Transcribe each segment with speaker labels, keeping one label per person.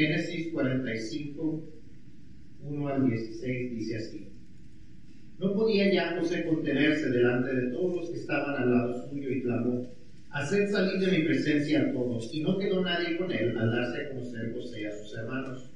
Speaker 1: Génesis 45, 1 al 16 dice así. No podía ya José contenerse delante de todos los que estaban al lado suyo y clamó, Haced salir de mi presencia a todos. Y no quedó nadie con él al darse a conocer José a sus hermanos.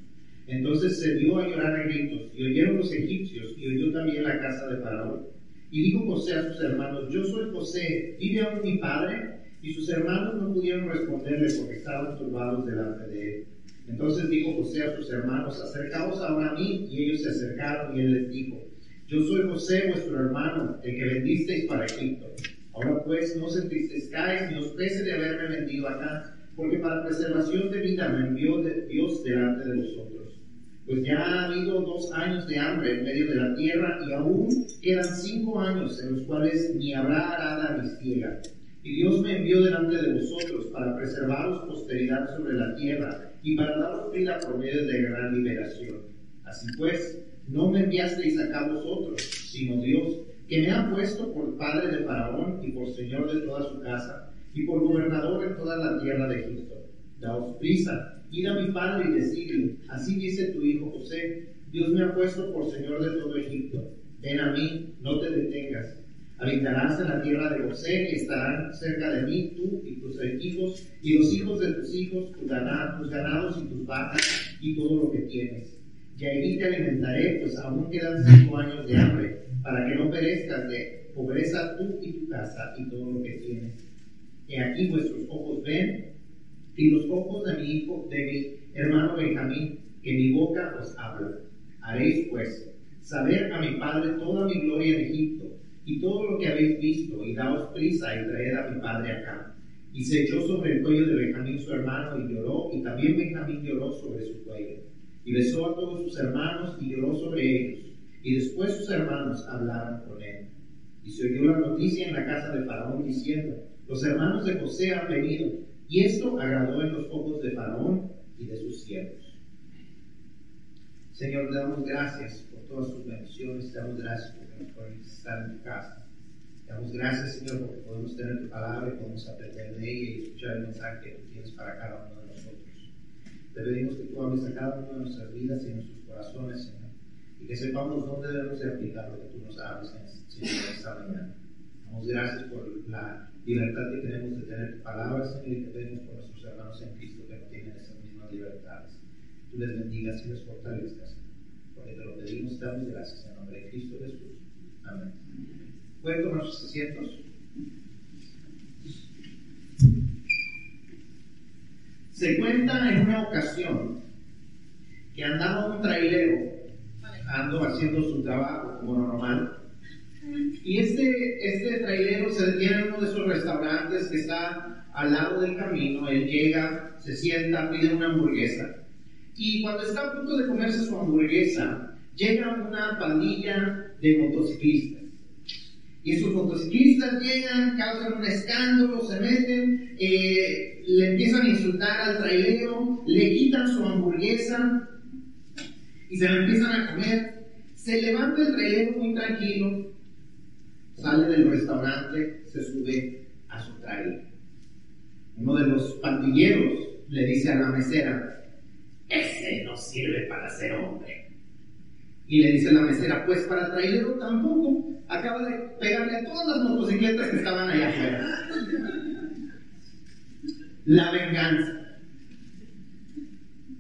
Speaker 1: Entonces se dio a llorar a gritos, y oyeron los egipcios, y oyó también la casa de Faraón. Y dijo José a sus hermanos, Yo soy José, ¿vive aún mi padre? Y sus hermanos no pudieron responderle porque estaban turbados delante de él. Entonces dijo José a sus hermanos, Acercaos ahora a mí. Y ellos se acercaron, y él les dijo, Yo soy José, vuestro hermano, el que vendisteis para Egipto. Ahora pues no os entristezcáis ni os pese de haberme vendido acá, porque para preservación de vida me envió Dios delante de vosotros. Pues ya ha habido dos años de hambre en medio de la tierra y aún quedan cinco años en los cuales ni habrá arada ni ciega. Y Dios me envió delante de vosotros para preservaros posteridad sobre la tierra y para daros vida por medio de gran liberación. Así pues, no me enviasteis acá vosotros, sino Dios que me ha puesto por padre de Faraón y por señor de toda su casa y por gobernador en toda la tierra de Egipto. Daos prisa, id a mi padre y decidle, así dice tu hijo José, Dios me ha puesto por señor de todo Egipto. Ven a mí, no te detengas. Habitarás en la tierra de José y estarán cerca de mí tú y tus hijos y los hijos de tus hijos, tus ganados, y tus vacas y todo lo que tienes. Y ahí te alimentaré, pues aún quedan cinco años de hambre para que no perezcas de pobreza tú y tu casa y todo lo que tienes. Y aquí vuestros ojos ven y los ojos de mi hijo, de mi hermano Benjamín, que mi boca os habla. Haréis pues saber a mi padre toda mi gloria en Egipto y todo lo que habéis visto, y daos prisa y traed a mi padre acá. Y se echó sobre el cuello de Benjamín su hermano y lloró, y también Benjamín lloró sobre su cuello. Y besó a todos sus hermanos y lloró sobre ellos. Y después sus hermanos hablaron con él. Y se oyó la noticia en la casa de Faraón diciendo, los hermanos de José han venido. Y esto agradó en los ojos de Faraón y de sus siervos. Señor, te damos gracias por todas tus bendiciones, te damos gracias porque nos podemos estar en tu casa. Te damos gracias, Señor, porque podemos tener tu palabra y podemos aprender de ella y escuchar el mensaje que tú tienes para cada uno de nosotros. Te pedimos que tú hables a cada uno de nuestras vidas y en nuestros corazones, Señor y que sepamos dónde debemos de aplicar lo que tú nos hablas en esta mañana. Damos gracias por la libertad que tenemos de tener palabras, Señor, y te pedimos por nuestros hermanos en Cristo que no tienen esas mismas libertades. Les bendigas y les fortalezcas. Porque te lo pedimos, te damos gracias en nombre de Cristo Jesús. Amén. ¿Pueden tomar sus asientos? Se cuenta en una ocasión que andaba un trailero ando haciendo su trabajo como normal. Y este, este trailero se detiene en uno de esos restaurantes que está al lado del camino. Él llega, se sienta, pide una hamburguesa. Y cuando está a punto de comerse su hamburguesa, llega una pandilla de motociclistas. Y esos motociclistas llegan, causan un escándalo, se meten, eh, le empiezan a insultar al trailero, le quitan su hamburguesa, y se lo empiezan a comer. Se levanta el trailero muy tranquilo, sale del restaurante, se sube a su trailer. Uno de los pandilleros le dice a la mesera, ese no sirve para ser hombre. Y le dice la mesera, pues para trailero tampoco, acaba de pegarle a todas las motocicletas que estaban allá afuera. La venganza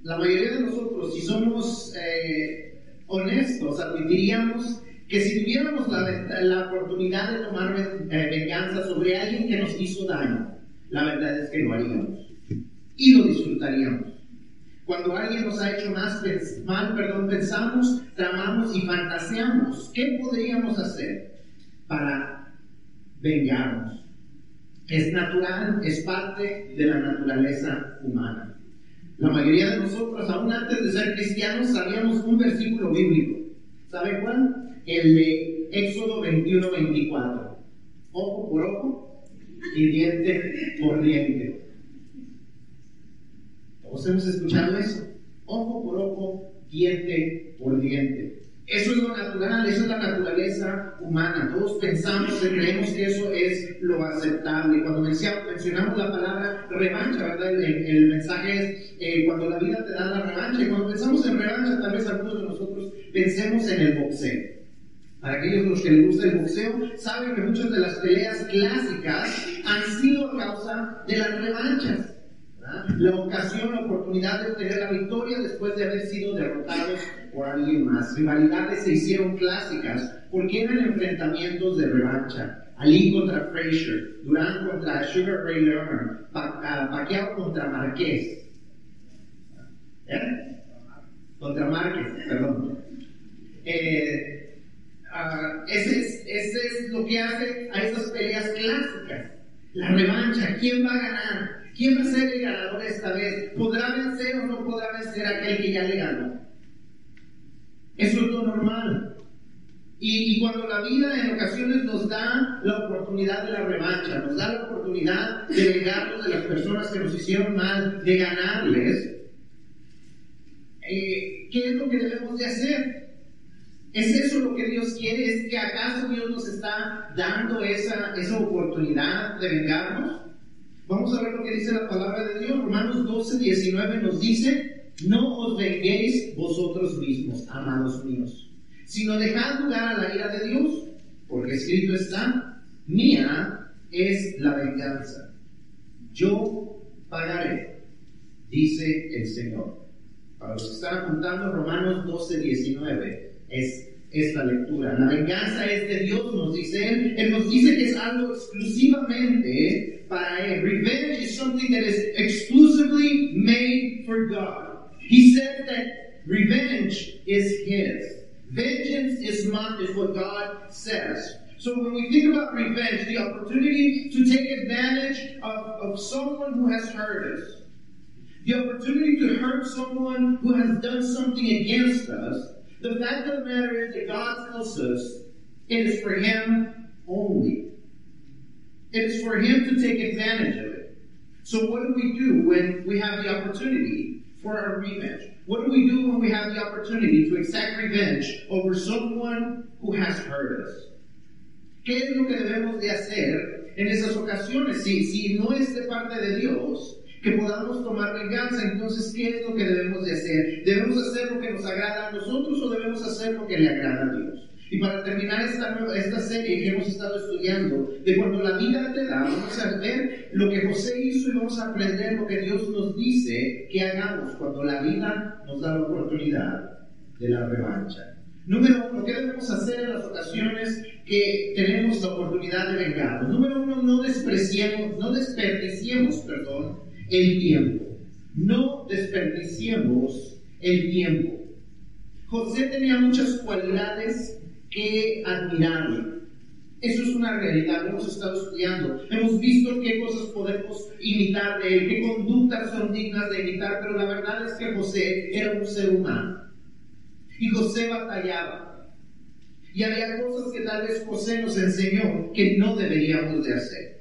Speaker 1: la mayoría de nosotros, si somos eh, honestos, admitiríamos que si tuviéramos la, oportunidad de tomar eh, venganza sobre alguien que nos hizo daño, la verdad es que lo haríamos y lo disfrutaríamos. Cuando alguien nos ha hecho más mal, perdón, pensamos, tramamos y fantaseamos. ¿Qué podríamos hacer para vengarnos? Es natural, es parte de la naturaleza humana. La mayoría de nosotros, aún antes de ser cristianos, sabíamos un versículo bíblico. ¿Sabe cuál? El de Éxodo 21, 24. Ojo por ojo y diente por diente. Todos hemos escuchado eso. Ojo por ojo, diente por diente. Eso es lo natural, eso es la naturaleza humana. Todos pensamos y creemos que eso es lo aceptable. Cuando mencionamos la palabra revancha. El, mensaje es eh, cuando la vida te da la revancha. Y cuando pensamos en revancha, tal vez algunos de nosotros pensemos en el boxeo. Para aquellos los que les gusta el boxeo, saben que muchas de las peleas clásicas han sido a causa de las revanchas. La ocasión, la oportunidad de obtener la victoria después de haber sido derrotados por alguien más. Rivalidades se hicieron clásicas porque eran enfrentamientos de revancha. Ali contra Frazier, Durán contra Sugar Ray Leonard, ah, Pacquiao contra Marqués. ¿Eh? Contra Márquez, perdón. Eh, uh, ese, es, ese es lo que hace a esas peleas clásicas. La revancha, ¿quién va a ganar? ¿Quién va a ser el ganador esta vez? ¿Podrá vencer o no podrá vencer aquel que ya le ganó? Eso es lo normal. Y, cuando la vida en ocasiones nos da la oportunidad de la revancha, nos da la oportunidad de vengarnos de las personas que nos hicieron mal, de ganarles, eh, ¿qué es lo que debemos de hacer? ¿Es eso lo que Dios quiere? ¿Es que acaso Dios nos está dando esa, esa oportunidad de vengarnos? Vamos a ver lo que dice la palabra de Dios. Romanos 12, 19 nos dice, no os venguéis vosotros mismos, amados míos, sino dejad lugar a la ira de Dios, porque escrito está, mía es la venganza. Yo pagaré, dice el Señor. Para los que están apuntando, Romanos 12, 19 es esta lectura. La venganza es de Dios, nos dice Él. Él nos dice que es algo exclusivamente para Él. Revenge is something that is exclusively made for God. He said that revenge is His. Vengeance is not, is what God says. So when we think about revenge, the opportunity to take advantage of, of someone who has hurt us, the opportunity to hurt someone who has done something against us, the fact of the matter is that God tells us it is for Him only. It is for Him to take advantage of it. So what do we do when we have the opportunity for our revenge? What do we do when we have the opportunity to exact revenge over someone who has hurt us? ¿Qué es lo que debemos de hacer en esas ocasiones? Si, si no es de parte de Dios, que podamos tomar venganza. Entonces, ¿qué es lo que debemos de hacer? ¿Debemos hacer lo que nos agrada a nosotros o debemos hacer lo que le agrada a Dios? Y para terminar esta, esta serie que hemos estado estudiando, de cuando la vida te da, vamos a ver lo que José hizo y vamos a aprender lo que Dios nos dice que hagamos cuando la vida nos da la oportunidad de la revancha. Número uno, ¿qué debemos hacer en las ocasiones que tenemos la oportunidad de vengarnos? Número uno, no despreciemos, no desperdiciemos, perdón, el tiempo. No desperdiciemos el tiempo. José tenía muchas cualidades que admirarle. Eso es una realidad, hemos estado estudiando, hemos visto qué cosas podemos imitar de él, qué conductas son dignas de imitar, pero la verdad es que José era un ser humano. Y José batallaba. Y había cosas que tal vez José nos enseñó que no deberíamos de hacer.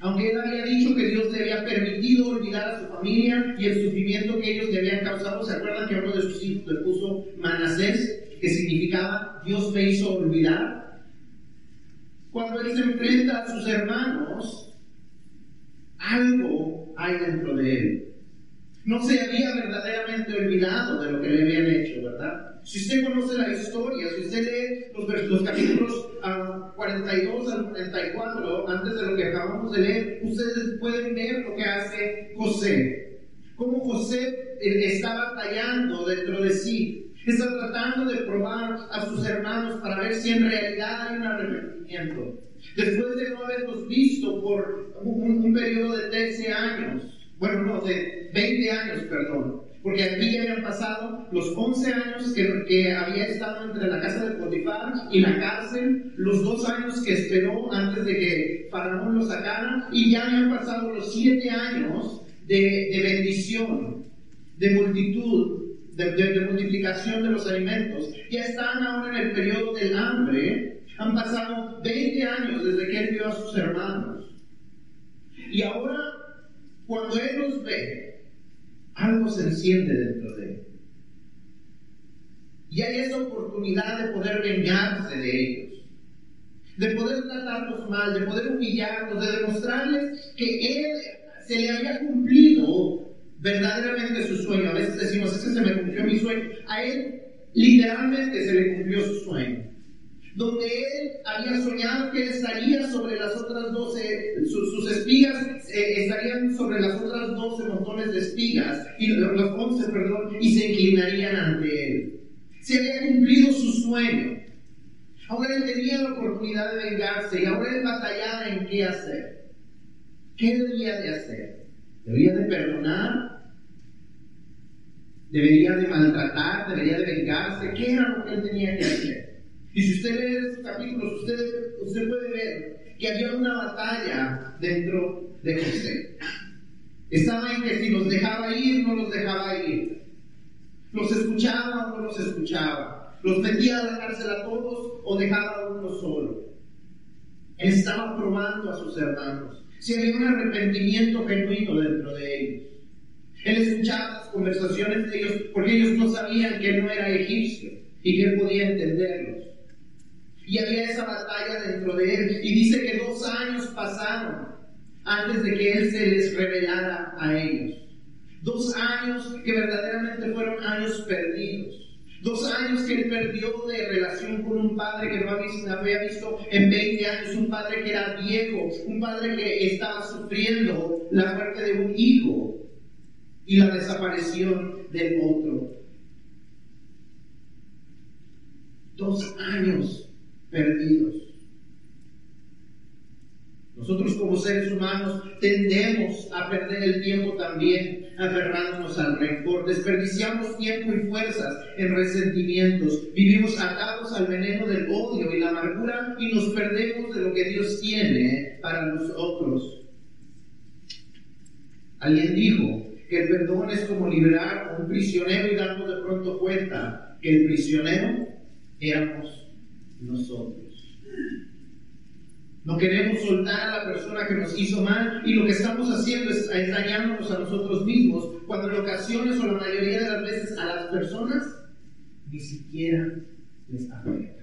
Speaker 1: Aunque él había dicho que Dios le había permitido olvidar a su familia y el sufrimiento que ellos le habían causado, ¿se acuerdan que uno de sus hijos le puso Manasés, que significaba Dios me hizo olvidar? Cuando él se enfrenta a sus hermanos, algo hay dentro de él. No se había verdaderamente olvidado de lo que le habían hecho, ¿verdad? Si usted conoce la historia, si usted lee los, capítulos 42 al 44, antes de lo que acabamos de leer, ustedes pueden ver lo que hace José. Cómo José eh, está batallando dentro de sí. Está tratando de probar a sus hermanos para ver si en realidad hay un arrepentimiento. Después de no haberlos visto por un, un periodo de 13 años, bueno, no, de 20 años, perdón, porque aquí ya habían pasado los 11 años que, había estado entre la casa de Potifar y la cárcel, los dos años que esperó antes de que Faraón lo sacara, y ya habían pasado los 7 años de, bendición, de multitud, de, multiplicación de los alimentos. Ya están ahora en el periodo del hambre, han pasado 20 años desde que él vio a sus hermanos. Y ahora, cuando él los ve, algo se enciende dentro de él. Y hay esa oportunidad de poder vengarse de ellos, de poder tratarlos mal, de poder humillarlos, de demostrarles que Él se le había cumplido verdaderamente su sueño. A veces decimos, es que se me cumplió mi sueño. A Él literalmente se le cumplió su sueño donde él había soñado que estaría sobre las otras doce, sus, espigas eh, estarían sobre las otras doce montones de espigas, y los once, perdón, y se inclinarían ante él. Se había cumplido su sueño. Ahora él tenía la oportunidad de vengarse y ahora él batallaba en qué hacer. ¿Qué debía de hacer? ¿Debía de perdonar? ¿Debería de maltratar? ¿Debería de vengarse? ¿Qué era lo que él tenía que hacer? Y si usted lee esos capítulos, usted, usted puede ver que había una batalla dentro de José. Estaba en que si los dejaba ir, no los dejaba ir. Los escuchaba o no los escuchaba. Los metía a la cárcel a todos o dejaba a uno solo. Él estaba probando a sus hermanos. Si había un arrepentimiento genuino dentro de ellos. Él escuchaba las conversaciones de ellos porque ellos no sabían que él no era egipcio y que él podía entenderlos. Y había esa batalla dentro de él. Y dice que dos años pasaron antes de que él se les revelara a ellos. Dos años que verdaderamente fueron años perdidos. Dos años que él perdió de relación con un padre que no había visto en 20 años, un padre que era viejo, un padre que estaba sufriendo la muerte de un hijo y la desaparición del otro. Dos años perdidos. Nosotros como seres humanos tendemos a perder el tiempo también aferrándonos al rencor. Desperdiciamos tiempo y fuerzas en resentimientos. Vivimos atados al veneno del odio y la amargura y nos perdemos de lo que Dios tiene para nosotros. Alguien dijo que el perdón es como liberar a un prisionero y darnos de pronto cuenta que el prisionero éramos nosotros. No queremos soltar a la persona que nos hizo mal y lo que estamos haciendo es dañándonos a nosotros mismos, cuando en ocasiones o la mayoría de las veces a las personas ni siquiera les afecta.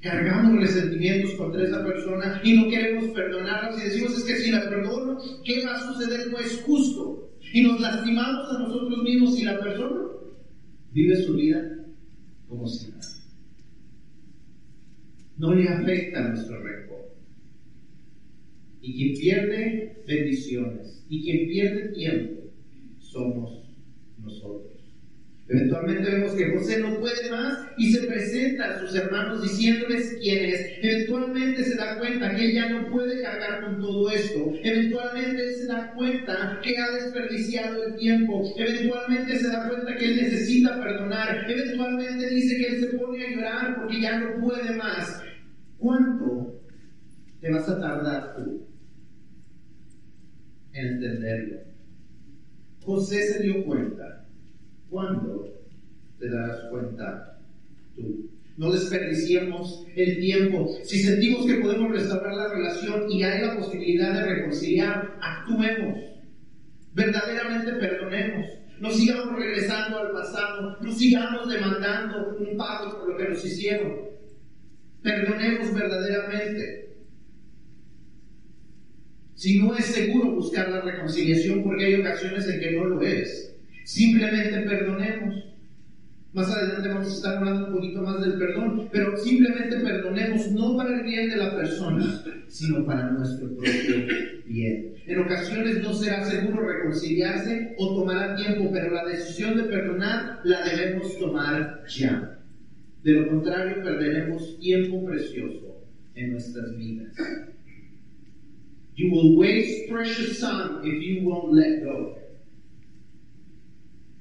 Speaker 1: Cargamos resentimientos contra esa persona y no queremos perdonarlos y decimos es que si la perdono, ¿qué va a suceder? No es justo. Y nos lastimamos a nosotros mismos y la persona vive su vida como si nada no le afecta nuestro rencor. Y quien pierde bendiciones y quien pierde tiempo somos nosotros. Eventualmente vemos que José no puede más y se presenta a sus hermanos diciéndoles quién es. Eventualmente se da cuenta que él ya no puede cargar con todo esto. Eventualmente se da cuenta que ha desperdiciado el tiempo. Eventualmente se da cuenta que él necesita perdonar. Eventualmente dice que él se pone a llorar porque ya no puede más. ¿Cuánto te vas a tardar tú en entenderlo? José se dio cuenta. ¿Cuándo te darás cuenta tú? No desperdiciemos el tiempo. Si sentimos que podemos restaurar la relación y hay la posibilidad de reconciliar, actuemos. Verdaderamente perdonemos. No sigamos regresando al pasado. No sigamos demandando un pago por lo que nos hicieron. Perdonemos verdaderamente. Si no es seguro buscar la reconciliación, porque hay ocasiones en que no lo es, simplemente perdonemos. Más adelante vamos a estar hablando un poquito más del perdón, pero simplemente perdonemos no para el bien de la persona, sino para nuestro propio bien. En ocasiones no será seguro reconciliarse o tomará tiempo, pero la decisión de perdonar la debemos tomar ya. De lo contrario, perderemos tiempo precioso en nuestras vidas. You will waste precious time if you won't let go.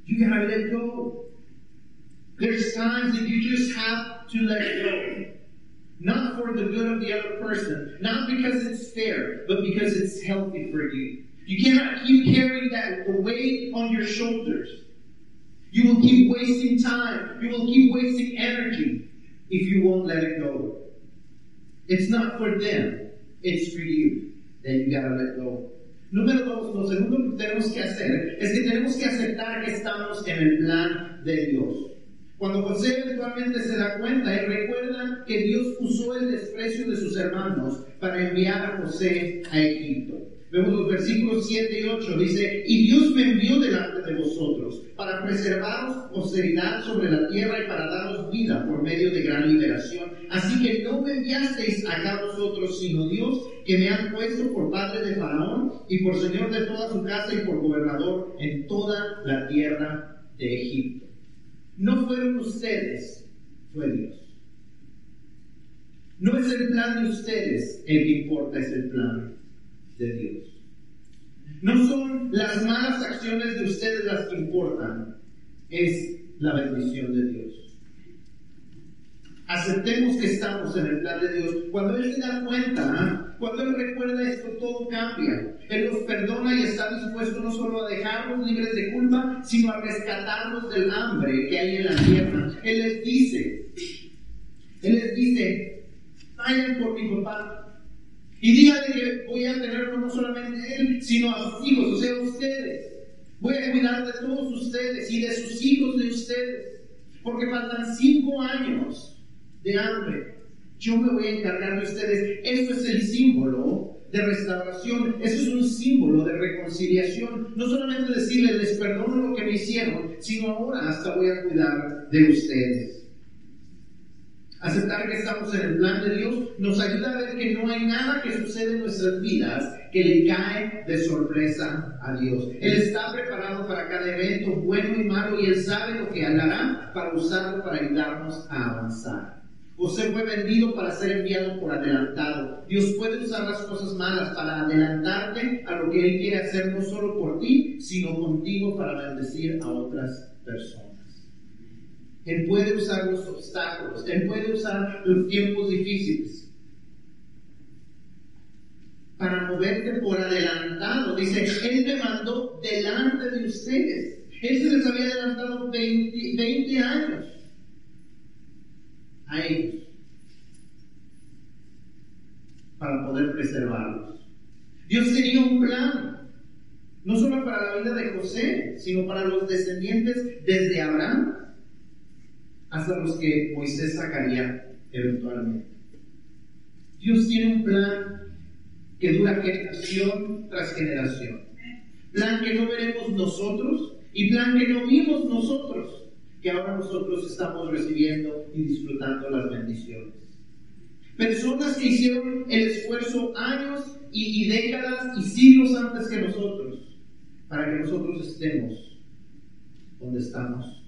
Speaker 1: You gotta let go. There's times that you just have to let go. Not for the good of the other person, not because it's fair, but because it's healthy for you. You cannot keep carrying that weight on your shoulders. You will keep wasting time. You will keep wasting energy if you won't let it go. It's not for them. It's for you that you gotta let go. Número dos, lo segundo que tenemos que hacer es que tenemos que aceptar que estamos en el plan de Dios. Cuando José eventualmente se da cuenta, él recuerda que Dios usó el desprecio de sus hermanos para enviar a José a Egipto. Vemos los versículos 7 y 8, dice, y Dios me envió delante de vosotros para preservaros posteridad sobre la tierra y para daros vida por medio de gran liberación. Así que no me enviasteis acá vosotros, sino Dios, que me han puesto por padre de Faraón y por señor de toda su casa y por gobernador en toda la tierra de Egipto. No fueron ustedes, fue Dios. No es el plan de ustedes el que importa, es el plan Dios. No son las malas acciones de ustedes las que importan, es la bendición de Dios. Aceptemos que estamos en el plan de Dios. Cuando Él se da cuenta, ¿ah? cuando Él recuerda esto, todo cambia. Él los perdona y está dispuesto no solo a dejarlos libres de culpa, sino a rescatarlos del hambre que hay en la tierra. Él les dice, Él les dice, vayan por mi papá, y díganle que voy a tenerlo no solamente él, sino a sus hijos, o sea, ustedes. Voy a cuidar de todos ustedes y de sus hijos de ustedes. Porque faltan cinco años de hambre. Yo me voy a encargar de ustedes. Eso es el símbolo de restauración. Eso es un símbolo de reconciliación. No solamente decirles, les perdono lo que me hicieron, sino ahora hasta voy a cuidar de ustedes. Aceptar que estamos en el plan de Dios nos ayuda a ver que no hay nada que sucede en nuestras vidas que le cae de sorpresa a Dios. Él está preparado para cada evento, bueno y malo, y Él sabe lo que hará para usarlo para ayudarnos a avanzar. José fue vendido para ser enviado por adelantado. Dios puede usar las cosas malas para adelantarte a lo que Él quiere hacer no solo por ti, sino contigo para bendecir a otras personas. Él puede usar los obstáculos, Él puede usar los tiempos difíciles para moverte por adelantado. Dice, Él me mandó delante de ustedes. Él se les había adelantado 20, años a ellos para poder preservarlos. Dios tenía un plan, no solo para la vida de José, sino para los descendientes desde Abraham hasta los que Moisés sacaría eventualmente. Dios tiene un plan que dura generación tras generación. Plan que no veremos nosotros y plan que no vimos nosotros, que ahora nosotros estamos recibiendo y disfrutando las bendiciones. Personas que hicieron el esfuerzo años y, y décadas y siglos antes que nosotros, para que nosotros estemos donde estamos.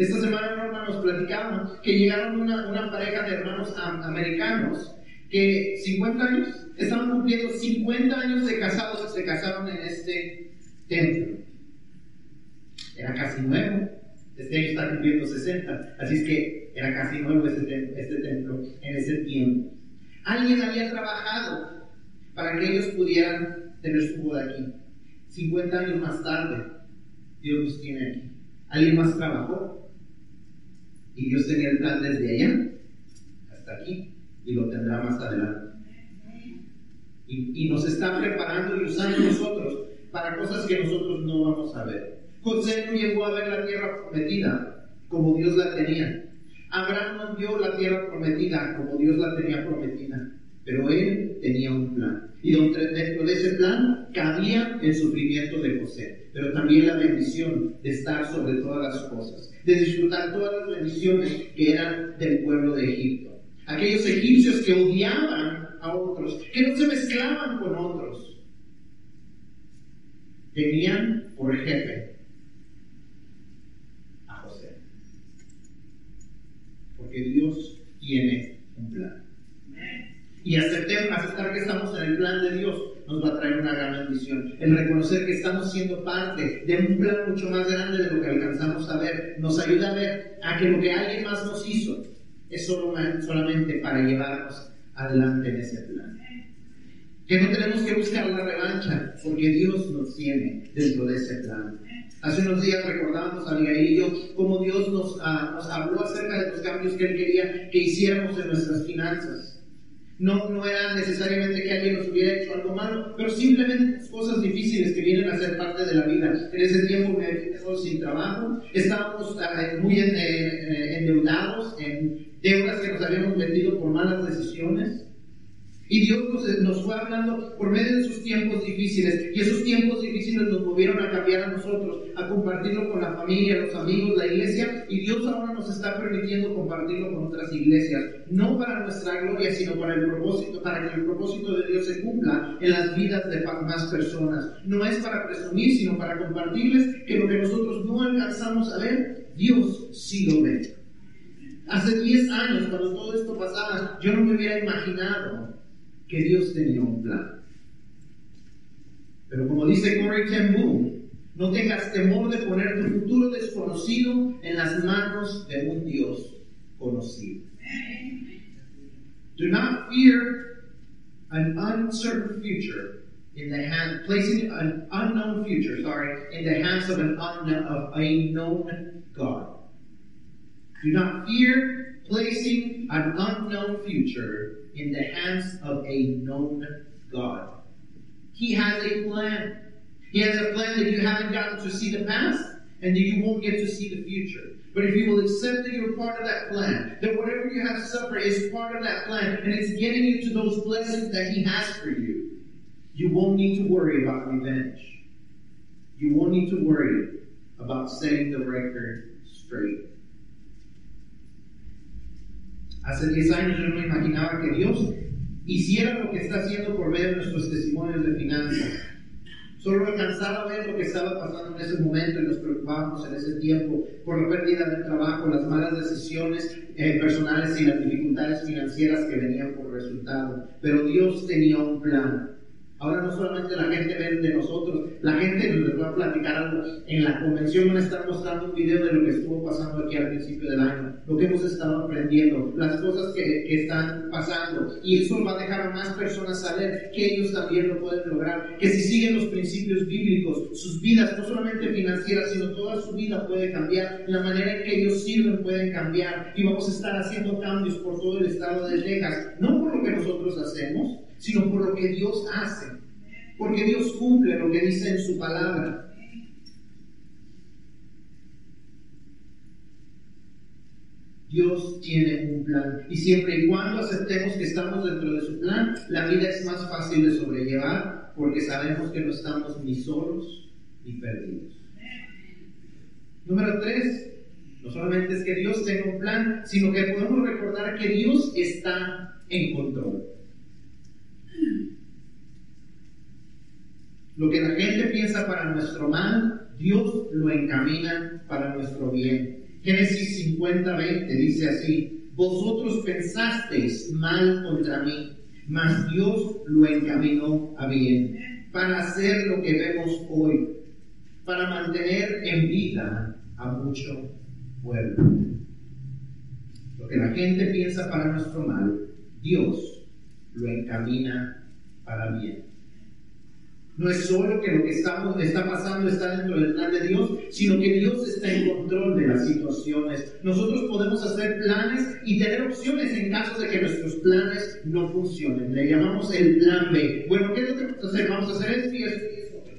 Speaker 1: Esta semana, Norma, nos platicamos que llegaron una, pareja de hermanos americanos que 50 años, estaban cumpliendo 50 años de casados, se casaron en este templo. Era casi nuevo, este año está cumpliendo 60, así es que era casi nuevo este, este templo en ese tiempo. Alguien había trabajado para que ellos pudieran tener su boda aquí. 50 años más tarde, Dios los tiene aquí. Alguien más trabajó y Dios tenía el plan desde allá hasta aquí y lo tendrá más adelante. Y, nos está preparando y usando nosotros para cosas que nosotros no vamos a ver. José no llegó a ver la tierra prometida como Dios la tenía. Abraham no vio la tierra prometida como Dios la tenía prometida. Pero él tenía un plan. Y dentro de ese plan cabía el sufrimiento de José, pero también la bendición de estar sobre todas las cosas, de disfrutar todas las bendiciones que eran del pueblo de Egipto. Aquellos egipcios que odiaban a otros, que no se mezclaban con otros, tenían por jefe a José. Porque Dios tiene un plan y aceptar, aceptar que estamos en el plan de Dios nos va a traer una gran bendición. El reconocer que estamos siendo parte de un plan mucho más grande de lo que alcanzamos a ver, nos ayuda a ver a que lo que alguien más nos hizo es solo solamente para llevarnos adelante en ese plan. Que no tenemos que buscar la revancha, porque Dios nos tiene dentro de ese plan. Hace unos días recordábamos a Miguel y yo cómo Dios nos, ah, nos habló acerca de los cambios que Él quería que hiciéramos en nuestras finanzas No, no era necesariamente que alguien nos hubiera hecho algo malo, pero simplemente cosas difíciles que vienen a ser parte de la vida. En ese tiempo me quedé sin trabajo, estábamos ah, muy eh, endeudados en deudas que nos habíamos metido por malas decisiones. Y Dios nos, fue hablando por medio de sus tiempos difíciles. Y esos tiempos difíciles nos movieron a cambiar a nosotros, a compartirlo con la familia, los amigos, la iglesia. Y Dios ahora nos está permitiendo compartirlo con otras iglesias. No para nuestra gloria, sino para el propósito, para que el propósito de Dios se cumpla en las vidas de más personas. No es para presumir, sino para compartirles que lo que nosotros no alcanzamos a ver, Dios sí lo ve. Hace 10 años, cuando todo esto pasaba, yo no me hubiera imaginado que Dios tenía un plan. Pero como dice Corey Ten Boom, no tengas temor de poner tu futuro desconocido en las manos de un Dios conocido. Do not fear an uncertain future in the hand, placing an unknown future, sorry, in the hands of an unknown, of a known God. Do not fear placing an unknown future in the hands of a known God. He has a plan. He has a plan that you haven't gotten to see the past and that you won't get to see the future. But if you will accept that you're part of that plan, that whatever you have suffered is part of that plan, and it's getting you to those blessings that He has for you, you won't need to worry about revenge. You won't need to worry about setting the record straight. Hace 10 años yo no imaginaba que Dios hiciera lo que está haciendo por medio de nuestros testimonios de finanzas. Solo alcanzaba a ver lo que estaba pasando en ese momento y nos preocupábamos en ese tiempo por la pérdida del trabajo, las malas decisiones eh, personales y las dificultades financieras que venían por resultado. Pero Dios tenía un plan. Ahora no solamente la gente ve de nosotros, la gente nos va a platicar algo. En la convención van a estar mostrando un video de lo que estuvo pasando aquí al principio del año, lo que hemos estado aprendiendo, las cosas que, que están pasando. Y eso va a dejar a más personas saber que ellos también lo pueden lograr, que si siguen los principios bíblicos, sus vidas, no solamente financieras, sino toda su vida puede cambiar, la manera en que ellos sirven pueden cambiar. Y vamos a estar haciendo cambios por todo el estado de Texas, no por lo que nosotros hacemos, sino por lo que Dios hace. Porque Dios cumple lo que dice en su palabra. Dios tiene un plan y siempre y cuando aceptemos que estamos dentro de su plan, la vida es más fácil de sobrellevar porque sabemos que no estamos ni solos ni perdidos. Número tres, no solamente es que Dios tenga un plan, sino que podemos recordar que Dios está en control. Lo que la gente piensa para nuestro mal, Dios lo encamina para nuestro bien. Génesis 50, 20 dice así, vosotros pensasteis mal contra mí, mas Dios lo encaminó a bien, para hacer lo que vemos hoy, para mantener en vida a mucho pueblo. Lo que la gente piensa para nuestro mal, Dios lo encamina para bien. No es solo que lo que estamos, está pasando está dentro del plan de Dios, sino que Dios está en control de las situaciones. Nosotros podemos hacer planes y tener opciones en caso de que nuestros planes no funcionen. Le llamamos el plan B. Bueno, ¿qué es lo que vamos a hacer? Vamos a hacer esto y esto.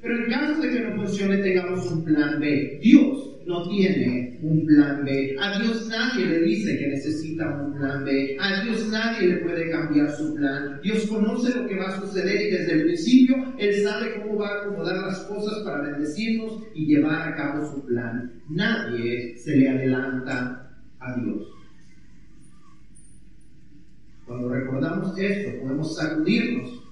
Speaker 1: Pero en caso de que no funcione, tengamos un plan B. Dios no tiene un plan B. A Dios nadie le dice que necesita un plan B. A Dios nadie le puede cambiar su plan. Dios conoce lo que va a suceder y desde el principio Él sabe cómo va a acomodar las cosas para bendecirnos y llevar a cabo su plan. Nadie se le adelanta a Dios. Cuando recordamos esto, podemos sacudirnos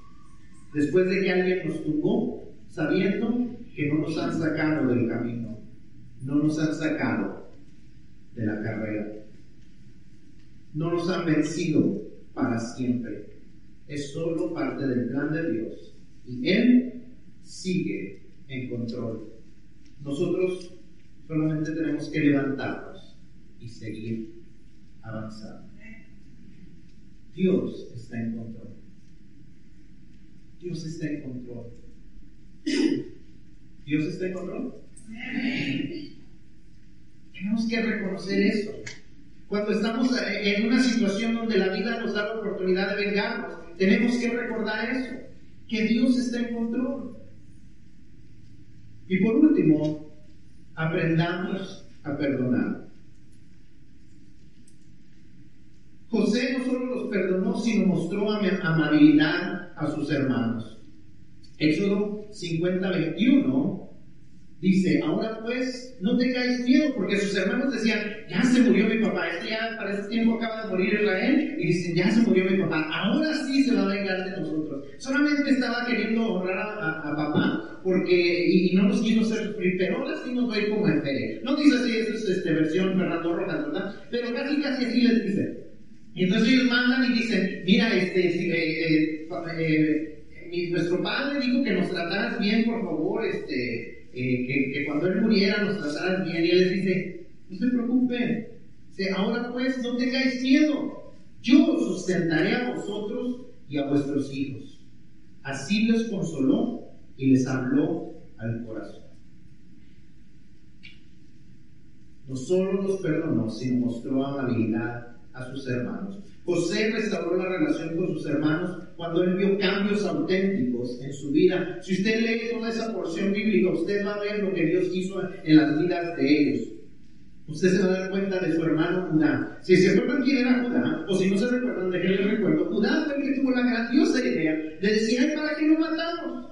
Speaker 1: después de que alguien nos tumbó, sabiendo que no nos han sacado del camino no nos han sacado de la carrera. No nos han vencido para siempre. Es solo parte del plan de Dios. Y Él sigue en control. Nosotros solamente tenemos que levantarnos y seguir avanzando. Dios está en control. Dios está en control. Dios está en control. Tenemos que reconocer eso. Cuando estamos en una situación donde la vida nos da la oportunidad de vengarnos, tenemos que recordar eso, que Dios está en control. Y por último, aprendamos a perdonar. José no solo los perdonó, sino mostró amabilidad a sus hermanos. Éxodo 50, 21 dice, ahora pues no tengáis miedo, porque sus hermanos decían, ya se murió mi papá, este ya para ese tiempo acaba de morir Israel, y dicen, ya se murió mi papá, ahora sí se va a vengar de nosotros. Solamente estaba queriendo honrar a, papá, porque, y, no nos quiso hacer sufrir, pero ahora sí nos va a ir como en. No dice así, esa es este, versión Fernando Rojas, ¿verdad? Pero casi casi así les dice. Entonces ellos mandan y dicen, mira, este, eh, eh, eh, nuestro padre dijo que nos trataras bien, por favor, este, que, cuando él muriera nos trataras bien. Y él les dice, no se preocupen, ahora pues no tengáis miedo, yo os sustentaré a vosotros y a vuestros hijos. Así les consoló y les habló al corazón. No solo los perdonó, sino mostró amabilidad a sus hermanos. José restauró la relación con sus hermanos cuando él vio cambios auténticos en su vida. Si usted lee toda esa porción bíblica, usted va a ver lo que Dios hizo en las vidas de ellos. Usted se va a dar cuenta de su hermano Judá. Si se acuerdan quién era Judá, o si no se recuerdan de qué les recuerdo, Judá fue el que tuvo la grandiosa idea de decir, ¿para qué lo matamos?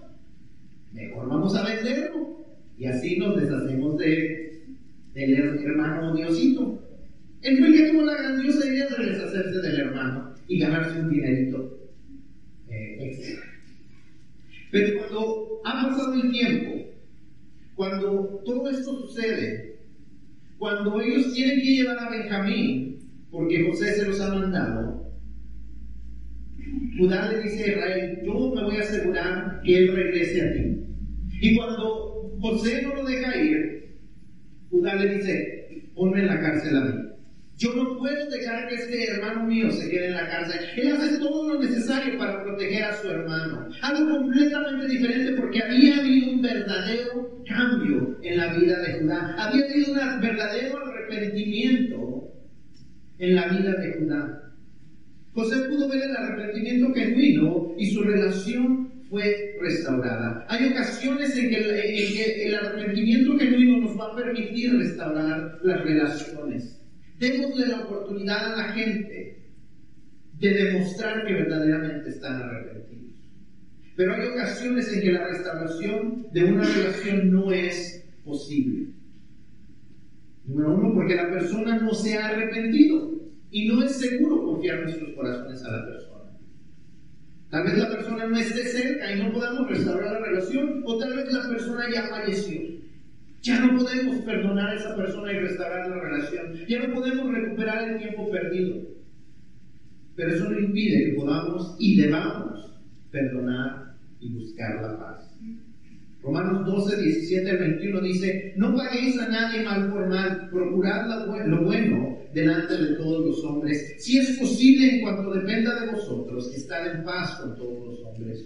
Speaker 1: Mejor vamos a venderlo. Y así nos deshacemos de, del hermano Diosito. Él fue el que tuvo la grandiosa idea de deshacerse del hermano y ganarse un dinerito eh, extra. Pero cuando ha pasado el tiempo, cuando todo esto sucede, cuando ellos tienen que llevar a Benjamín, porque José se los ha mandado, Judá le dice a Israel, yo me voy a asegurar que él regrese a ti. Y cuando José no lo deja ir, Judá le dice, ponme en la cárcel a mí. Yo no puedo dejar que este hermano mío se quede en la cárcel. Él hace todo lo necesario para proteger a su hermano. Algo completamente diferente porque había habido un verdadero cambio en la vida de Judá. Había habido un verdadero arrepentimiento en la vida de Judá. José pudo ver el arrepentimiento genuino y su relación fue restaurada. Hay ocasiones en que, en que el arrepentimiento genuino nos va a permitir restaurar las relaciones. Démosle la oportunidad a la gente de demostrar que verdaderamente están arrepentidos. Pero hay ocasiones en que la restauración de una relación no es posible. Número uno, porque la persona no se ha arrepentido y no es seguro confiar nuestros corazones a la persona. Tal vez la persona no esté cerca y no podamos restaurar la relación, o tal vez la persona ya falleció. Ya no podemos perdonar a esa persona y restaurar la relación. Ya no podemos recuperar el tiempo perdido. Pero eso no impide que podamos y debamos perdonar y buscar la paz. Romanos 12, 17 al 21 dice, no paguéis a nadie mal por mal, procurad lo bueno delante de todos los hombres, si es posible en cuanto dependa de vosotros, estar en paz con todos los hombres.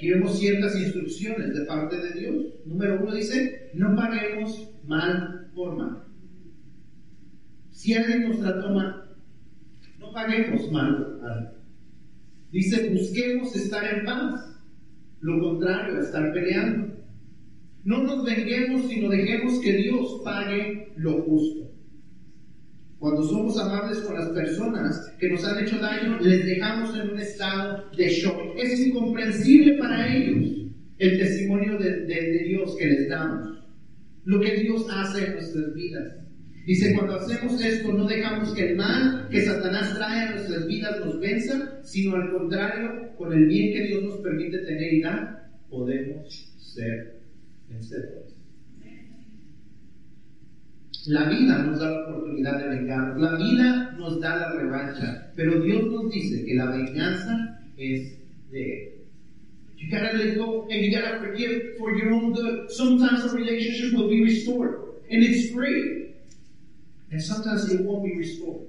Speaker 1: Aquí vemos ciertas instrucciones de parte de Dios. Número uno dice, no paguemos mal por mal. Si alguien nos trató mal, no paguemos mal por. Dice, busquemos estar en paz. Lo contrario, estar peleando. No nos venguemos, sino dejemos que Dios pague lo justo. Cuando somos amables con las personas que nos han hecho daño, les dejamos en un estado de shock. Es incomprensible para ellos el testimonio de, Dios que les damos, lo que Dios hace en nuestras vidas. Dice, cuando hacemos esto, no dejamos que el mal que Satanás trae a nuestras vidas nos venza, sino al contrario, con el bien que Dios nos permite tener y dar, podemos ser vencedores. La vida nos da la oportunidad de vengar, la vida nos da la revancha, pero Dios nos dice que la venganza es de Él. You gotta let go and you gotta forgive for your own good. Sometimes a relationship will be restored and it's free. And sometimes it won't be restored.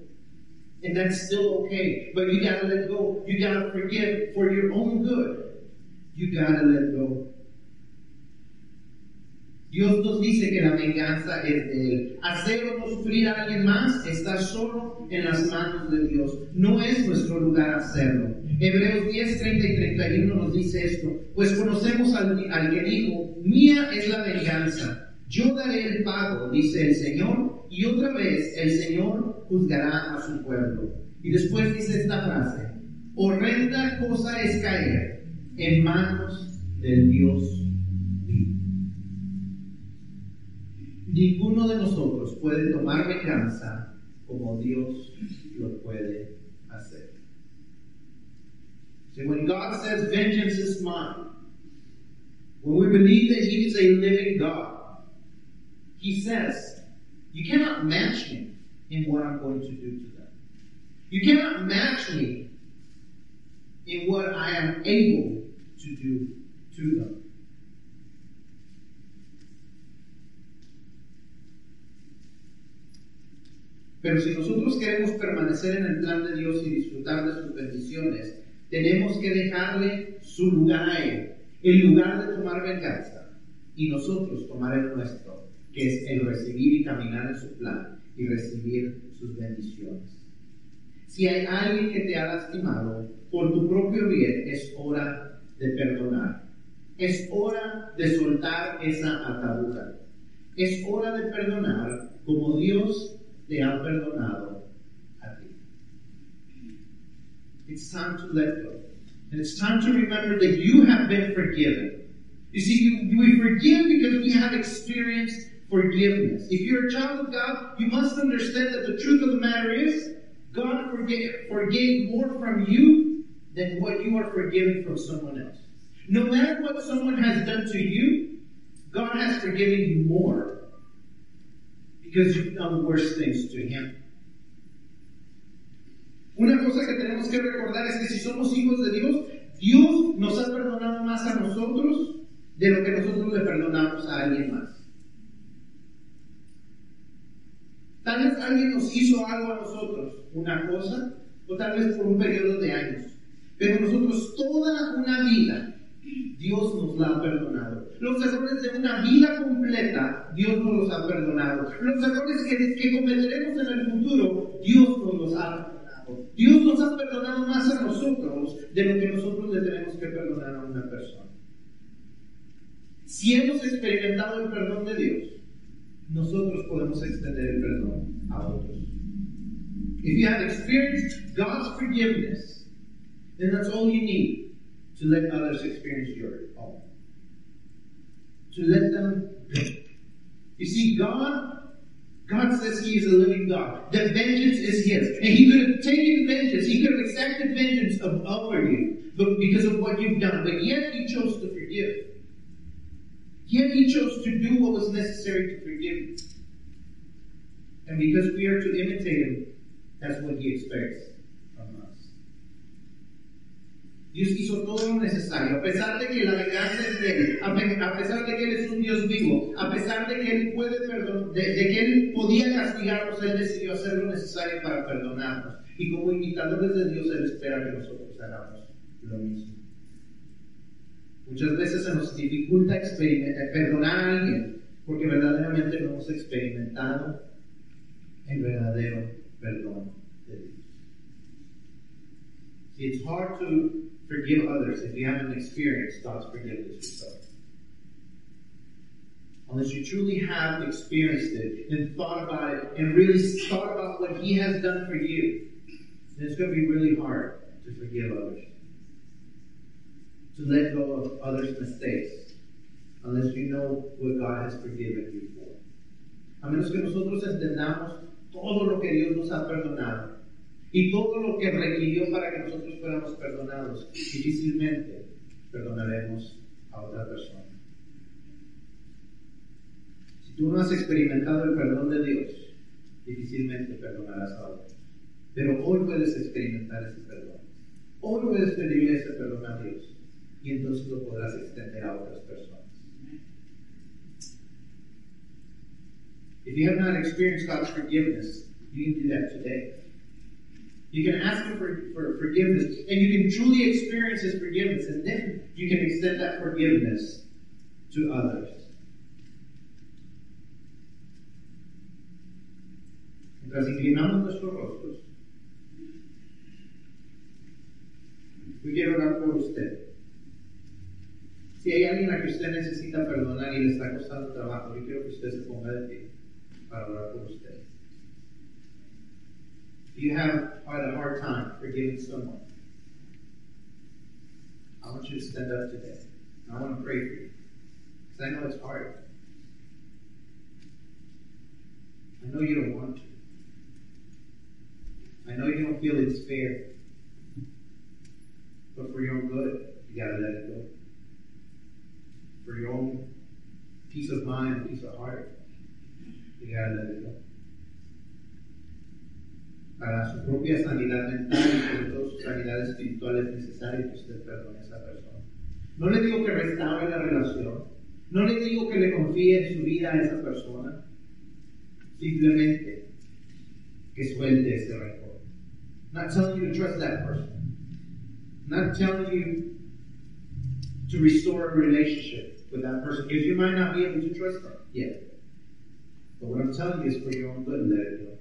Speaker 1: And that's still okay. But you gotta let go. You gotta forgive for your own good. You gotta let go. Dios nos dice que la venganza es de Él. Hacer o sufrir a alguien más está solo en las manos de Dios. No es nuestro lugar hacerlo. Hebreos 10, 30 y 31 nos dice esto. Pues conocemos al, al que dijo, mía es la venganza. Yo daré el pago, dice el Señor, y otra vez el Señor juzgará a su pueblo. Y después dice esta frase, horrenda cosa es caer en manos del Dios Ninguno de nosotros puede tomar venganza como Dios lo puede hacer. So when God says vengeance is mine, when we believe that He is a living God, He says, you cannot match me in what I'm going to do to them. You cannot match me in what I am able to do to them. Pero si nosotros queremos permanecer en el plan de Dios y disfrutar de sus bendiciones, tenemos que dejarle su lugar a Él, el lugar de tomar venganza, y nosotros tomar el nuestro, que es el recibir y caminar en su plan y recibir sus bendiciones. Si hay alguien que te ha lastimado por tu propio bien, es hora de perdonar. Es hora de soltar esa atadura. Es hora de perdonar como Dios perdonado a ti. It's time to let go. And it's time to remember that you have been forgiven. You see, you, we forgive because we have experienced forgiveness. If you're a child of God, you must understand that the truth of the matter is God forgave, forgave more from you than what you are forgiven from someone else. No matter what someone has done to you, God has forgiven you more because you've done worse things to him. Una cosa que tenemos que recordar es que si somos hijos de Dios, Dios nos ha perdonado más a nosotros de lo que nosotros le perdonamos a alguien más. Tal vez alguien nos hizo algo a nosotros, una cosa, o tal vez por un periodo de años. Pero nosotros toda una vida, Dios nos la ha perdonado. Los errores de una vida completa, Dios nos los ha perdonado. Los errores que, cometeremos en el futuro, Dios nos los ha perdonado. Dios nos ha perdonado más a nosotros de lo que nosotros le tenemos que perdonar a una persona. Si hemos experimentado el perdón de Dios, nosotros podemos extender el perdón a otros. If you have experienced God's forgiveness, then that's all you need to let others experience your own. To let them go. You see, God God says He is a living God. That vengeance is His. And He could have taken vengeance. He could have accepted vengeance of, over you but because of what you've done. But yet He chose to forgive. Yet He chose to do what was necessary to forgive. And because we are to imitate Him, that's what He expects Dios hizo todo lo necesario, a pesar de que la venganza es de Él, a pesar de que Él es un Dios vivo, a pesar de que Él puede perdonar, de, que Él podía castigarnos, Él decidió hacer lo necesario para perdonarnos. Y como imitadores de Dios, Él espera que nosotros hagamos lo mismo. Muchas veces se nos dificulta perdonar a alguien porque verdaderamente no hemos experimentado el verdadero perdón de Dios. It's hard to forgive others if you haven't experienced God's forgiveness yourself. Unless you truly have experienced it and thought about it and really thought about what He has done for you, then it's going to be really hard to forgive others. To let go of others' mistakes unless you know what God has forgiven you for. A menos que nosotros entendamos todo lo que Dios nos ha perdonado y todo lo que requirió para que nosotros fuéramos perdonados, difícilmente perdonaremos a otra persona. Si tú no has experimentado el perdón de Dios, difícilmente perdonarás a otros. Pero hoy puedes experimentar ese perdón. Hoy puedes pedirle ese perdón a Dios y entonces lo podrás extender a otras personas. If you have not experienced God's forgiveness, you can do that today. You can ask Him for, for forgiveness, and you can truly experience His forgiveness, and then you can extend that forgiveness to others. Mientras inclinamos nuestros rostros, quiero orar por usted. Si hay alguien a que usted necesita perdonar y le está costando trabajo, yo quiero que usted se ponga de pie para orar por usted. You have quite a hard time forgiving someone, I want you to stand up today. I want to pray for you. Because I know it's hard. I know you don't want to. I know you don't feel it's fair. But for your own good, you gotta let it go. For your own peace of mind, peace of heart, you gotta let it go. Para su propia sanidad mental y sobre todo su sanidad espiritual es necesario que usted perdone a esa persona. No le digo que restaure la relación, no le digo que le confíe su vida a esa persona, simplemente que suelte ese rencor. Not telling you to trust that person. Not telling you to restore a relationship with that person because you might not be able to trust them yet. But what I'm telling you is for your own good, let it go.